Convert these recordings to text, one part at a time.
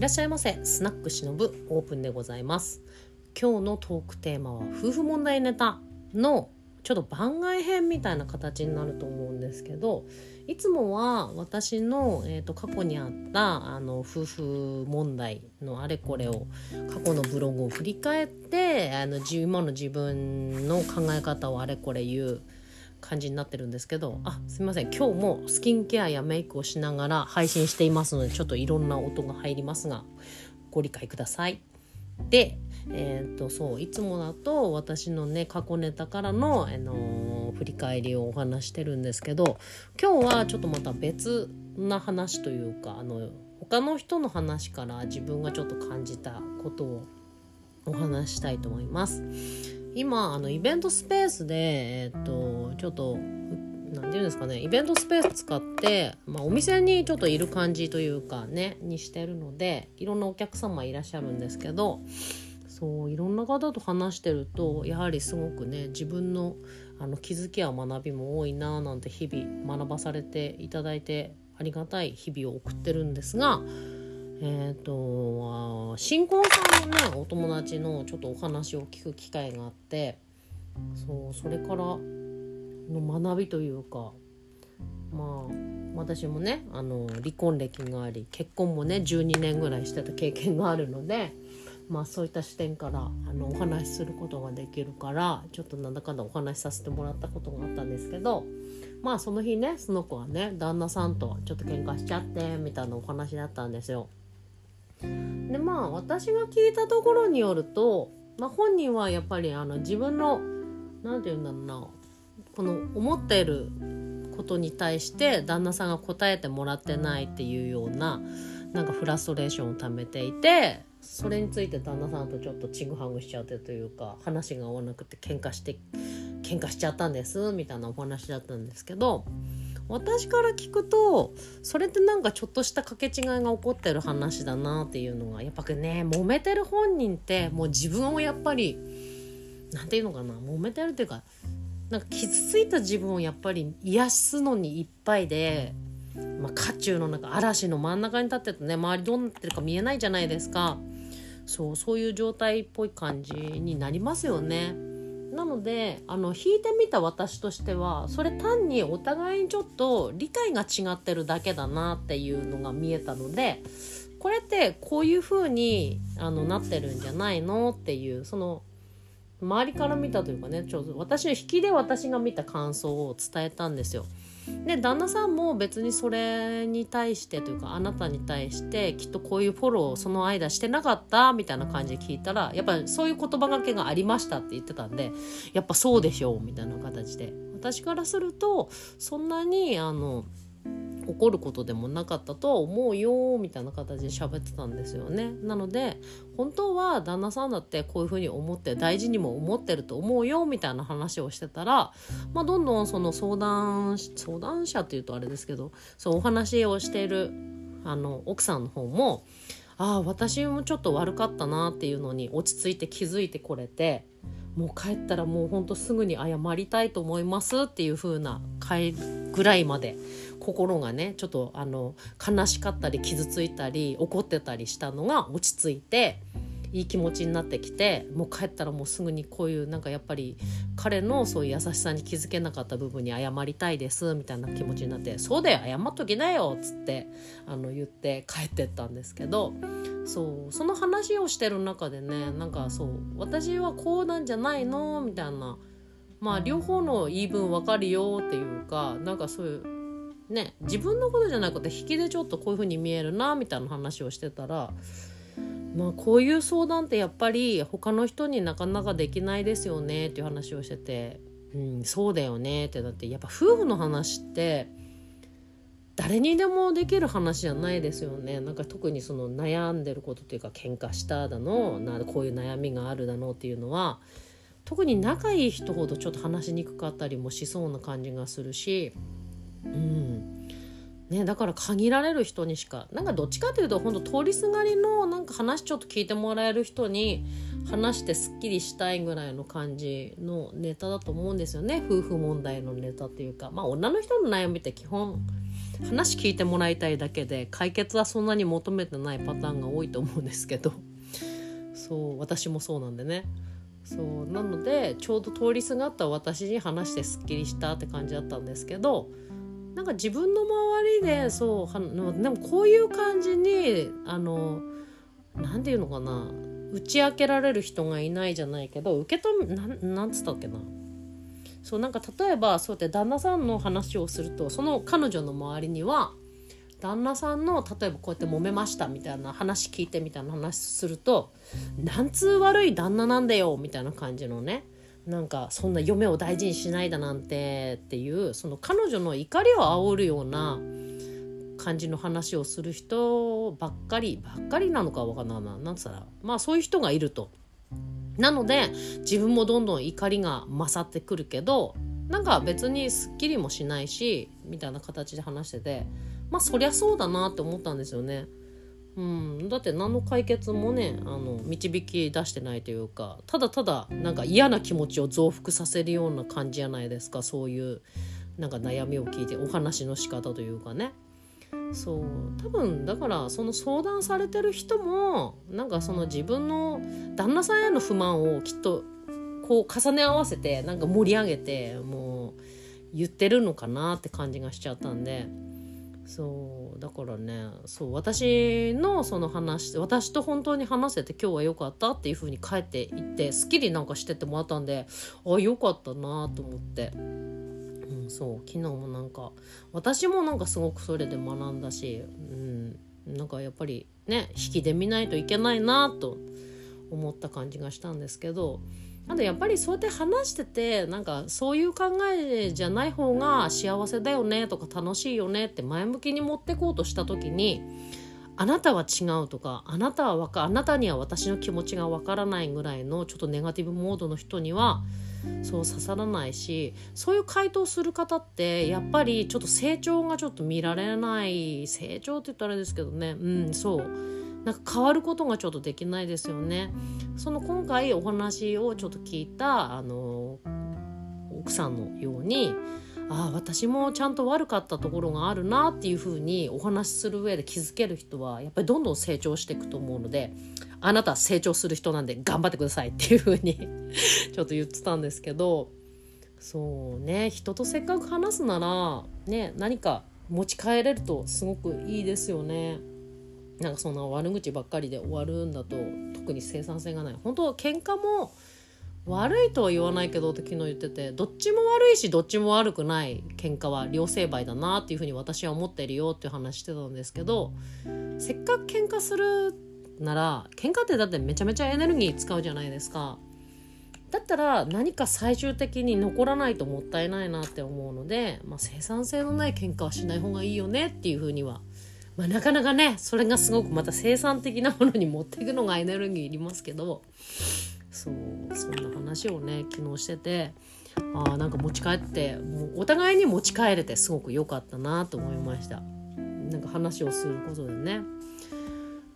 いらっしゃいませ。スナックしのぶオープンでございます。今日のトークテーマは夫婦問題ネタのちょっと番外編みたいな形になると思うんですけどいつもは私の、えーと、過去にあったあの夫婦問題のあれこれを過去のブログを振り返ってあの今の自分の考え方をあれこれ言う感じになってるんですけどあすいません今日もスキンケアやメイクをしながら配信していますのでちょっといろんな音が入りますがご理解ください。でえーと、そういつもだと私のね過去ネタからの、あのー、振り返りをお話してるんですけど今日はちょっとまた別な話というかあの他の人の話から自分がちょっと感じたことをお話したいと思います。今あのイベントスペースで、えーと、ちょっと何て言うんですかねイベントスペース使って、まあ、お店にちょっといる感じというかねにしてるのでいろんなお客様いらっしゃるんですけどそういろんな方と話してるとやはりすごくね自分のあの気づきや学びも多いななんて日々学ばされていただいてありがたい日々を送ってるんですがえっ、ー、と新婚さんのねお友達のちょっとお話を聞く機会があってそうそれからの学びというかまあ私もねあの離婚歴があり結婚もね12年ぐらいしてた経験があるのでまあそういった視点からあのお話しすることができるからちょっとなんだかんだお話しさせてもらったことがあったんですけどまあその日ねその子はね旦那さんとちょっと喧嘩しちゃってみたいなお話だったんですよ。でまあ私が聞いたところによると、まあ、本人はやっぱりあの自分の何て言うんだろうなこの思っていることに対して旦那さんが答えてもらってないっていうようななんかフラストレーションを溜めていてそれについて旦那さんとちょっとちぐはぐしちゃってというか話が合わなくて喧嘩して喧嘩しちゃったんですみたいなお話だったんですけど私から聞くとそれってなんかちょっとした掛け違いが起こってる話だなっていうのがやっぱね揉めてる本人ってもう自分をやっぱり何て言うのかな揉めてるっていうかなんか傷ついた自分をやっぱり癒すのにいっぱいで、まあ、渦中の中嵐の真ん中に立っててね周りどうなってるか見えないじゃないですかそうそういう状態っぽい感じになりますよね。なのであの弾いてみた私としてはそれ単にお互いにちょっと理解が違ってるだけだなっていうのが見えたのでこれってこういう風にあになってるんじゃないのっていうその周りから見たというかねちょっと私の引きで私が見た感想を伝えたんですよ。で旦那さんも別にそれに対してというかあなたに対してきっとこういうフォローをその間してなかったみたいな感じで聞いたらやっぱりそういう言葉がけがありましたって言ってたんでやっぱそうでしょうみたいな形で。私からするとそんなにあの起こることでもなかったとは思うよみたいな形で喋ってたんですよね。なので本当は旦那さんだってこういうふうに思って大事にも思ってると思うよみたいな話をしてたら、まあ、どんどんその相談相談者っていうとあれですけどそうお話をしているあの奥さんの方もああ私もちょっと悪かったなっていうのに落ち着いて気づいてこれてもう帰ったらもうほんとすぐに謝りたいと思いますっていう風な回ぐらいまで心がねちょっとあの悲しかったり傷ついたり怒ってたりしたのが落ち着いていい気持ちになってきてもう帰ったらもうすぐにこういうなんかやっぱり彼のそういう優しさに気づけなかった部分に謝りたいですみたいな気持ちになって「そうだよ謝っときなよ」っつってあの言って帰ってったんですけどそうその話をしてる中でねなんかそう私はこうなんじゃないの？みたいなまあ両方の言い分分かるよっていうかなんかそういうね自分のことじゃなくて引きでちょっとこういう風に見えるなみたいな話をしてたらまあこういう相談ってやっぱり他の人になかなかできないですよねっていう話をしてて、うん、そうだよねってなってやっぱ夫婦の話って誰にでもできる話じゃないですよね。なんか特にその悩んでることっていうか喧嘩しただのなこういう悩みがあるだのっていうのは特に仲いい人ほどちょっと話しにくかったりもしそうな感じがするしうん。ね、だから限られる人にしかなんかどっちかというと本当通りすがりのなんか話ちょっと聞いてもらえる人に話してすっきりしたいぐらいの感じのネタだと思うんですよね。夫婦問題のネタっていうか。まあ女の人の悩みって基本話聞いてもらいたいだけで解決はそんなに求めてないパターンが多いと思うんですけど。そう私もそうなんでね。そうなのでちょうど通りすがった私に話してすっきりしたって感じだったんですけどなんか自分の周りでそうはでもこういう感じにあの何て言うのかな打ち明けられる人がいないじゃないけど受け止めなんなんつったっけな。そうなんか例えばそうやって旦那さんの話をするとその彼女の周りには旦那さんの例えばこうやって揉めましたみたいな話聞いてみたいな話すると「なんつう悪い旦那なんだよ」みたいな感じのねなんかそんな嫁を大事にしないだなんてっていうその彼女の怒りを煽るような感じの話をする人ばっかりばっかりなのかわかんないななんつったらまあそういう人がいると。なので自分もどんどん怒りが勝ってくるけどなんか別にすっきりもしないしみたいな形で話しててまあそりゃそうだなって思ったんですよね。うん、だって何の解決もねあの導き出してないというかただただなんか嫌な気持ちを増幅させるような感じじゃないですかそういうなんか悩みを聞いてお話の仕方というかね。そう。多分だからその相談されてる人もなんかその自分の旦那さんへの不満をきっとこう重ね合わせてなんか盛り上げてもう言ってるのかなって感じがしちゃったんでそうだからねそう私のその話私と本当に話せて今日は良かったっていう風に帰っていってすっきりなんかしててもらったんであ良かったなと思って。うん、そう昨日もなんか私もなんかすごくそれで学んだし、うん、なんかやっぱりね引きで見ないといけないなと思った感じがしたんですけどあとやっぱりそうやって話しててなんかそういう考えじゃない方が幸せだよねとか楽しいよねって前向きに持ってこうとした時にあなたは違うとかあなたはわかあなたには私の気持ちがわからないぐらいのちょっとネガティブモードの人にはそう刺さらないしそういう回答する方ってやっぱりちょっと成長がちょっと見られない。成長って言ったらあれですけどね。うんそう。なんか変わることがちょっとできないですよね。その今回お話をちょっと聞いたあの奥さんのようにああ私もちゃんと悪かったところがあるなっていうふうにお話しする上で気づける人はやっぱりどんどん成長していくと思うのであなた成長する人なんで頑張ってくださいっていうふうに ちょっと言ってたんですけどそうね人とせっかく話すならね何か持ち帰れるとすごくいいですよね。なんかそんな悪口ばっかりで終わるんだと特に生産性がない本当は喧嘩も悪いとは言わないけどって昨日言っててどっちも悪いしどっちも悪くない喧嘩は両成敗だなっていうふうに私は思ってるよっていう話してたんですけどせっかく喧嘩するなら喧嘩ってだってめちゃめちゃエネルギー使うじゃないですか。だったら何か最終的に残らないともったいないなって思うので、まあ、生産性のない喧嘩はしない方がいいよねっていうふうにはまあ、なかなかねそれがすごくまた生産的なものに持っていくのがエネルギーいりますけどそうそんな話をね昨日しててあなんか持ち帰ってもうお互いに持ち帰れてすごく良かったなと思いました。なんか話をすることでね。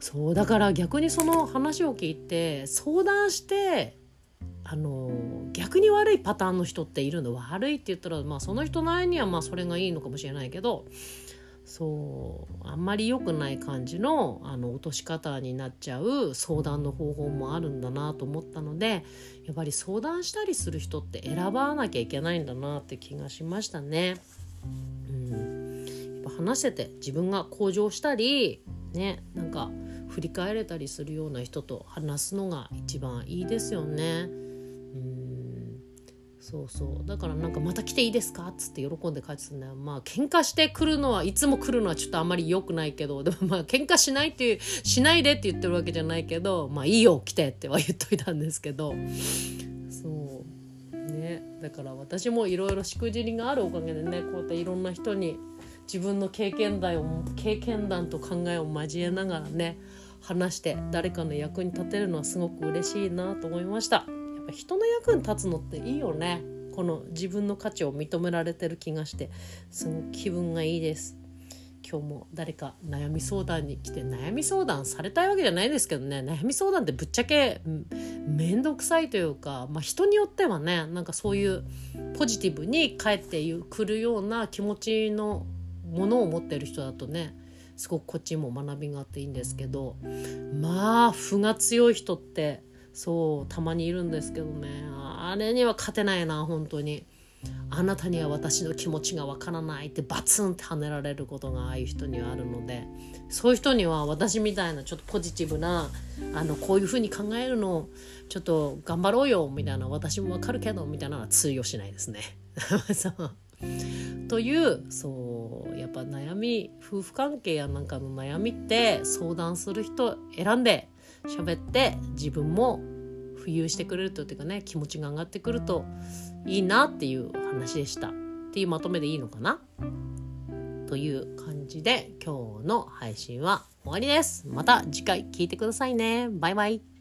そうだから逆にその話を聞いて相談してあの逆に悪いパターンの人っているの？悪いって言ったら、まあ、その人なりにはまあそれがいいのかもしれないけどそうあんまり良くない感じのあの落とし方になっちゃう相談の方法もあるんだなと思ったのでやっぱり相談したりする人って選ばなきゃいけないんだなって気がしましたね。うん、やっぱ話してて自分が向上したりねなんか振り返れたりするような人と話すのが一番いいですよね。そうそう。だからなんか「また来ていいですか?」っつって喜んで帰ってたんだよ。まあ喧嘩してくるのはいつも来るのはちょっとあんまり良くないけどでもまあ喧嘩しないっていうしないでって言ってるわけじゃないけどまあいいよ来てっては言っといたんですけどそう。ねだから私もいろいろしくじりがあるおかげでねこうやっていろんな人に自分の経験談を経験談と考えを交えながらね話して誰かの役に立てるのはすごく嬉しいなと思いました。ぱ人の役に立つのっていいよね。この自分の価値を認められてる気がして。すごく気分がいいです。今日も誰か悩み相談に来て悩み相談されたいわけじゃないですけどね。悩み相談ってぶっちゃけ面倒くさいというか、まあ、人によってはねなんかそういうポジティブに帰ってくるような気持ちのものを持ってる人だとねすごくこっちも学びがあっていいんですけど。まあ負が強い人ってそうたまにいるんですけどねあれには勝てないな本当に。あなたには私の気持ちがわからないってバツンって跳ねられることがああいう人にはあるのでそういう人には私みたいなちょっとポジティブなあのこういうふうに考えるのちょっと頑張ろうよみたいな私もわかるけどみたいなのは通用しないですね。そうというそうやっぱ悩み夫婦関係やなんかの悩みって相談する人選んで喋って自分も浮遊してくれるというかね気持ちが上がってくるといいなっていう話でした。っていうまとめでいいのかなという感じで今日の配信は終わりです。また次回聞いてくださいね。バイバイ。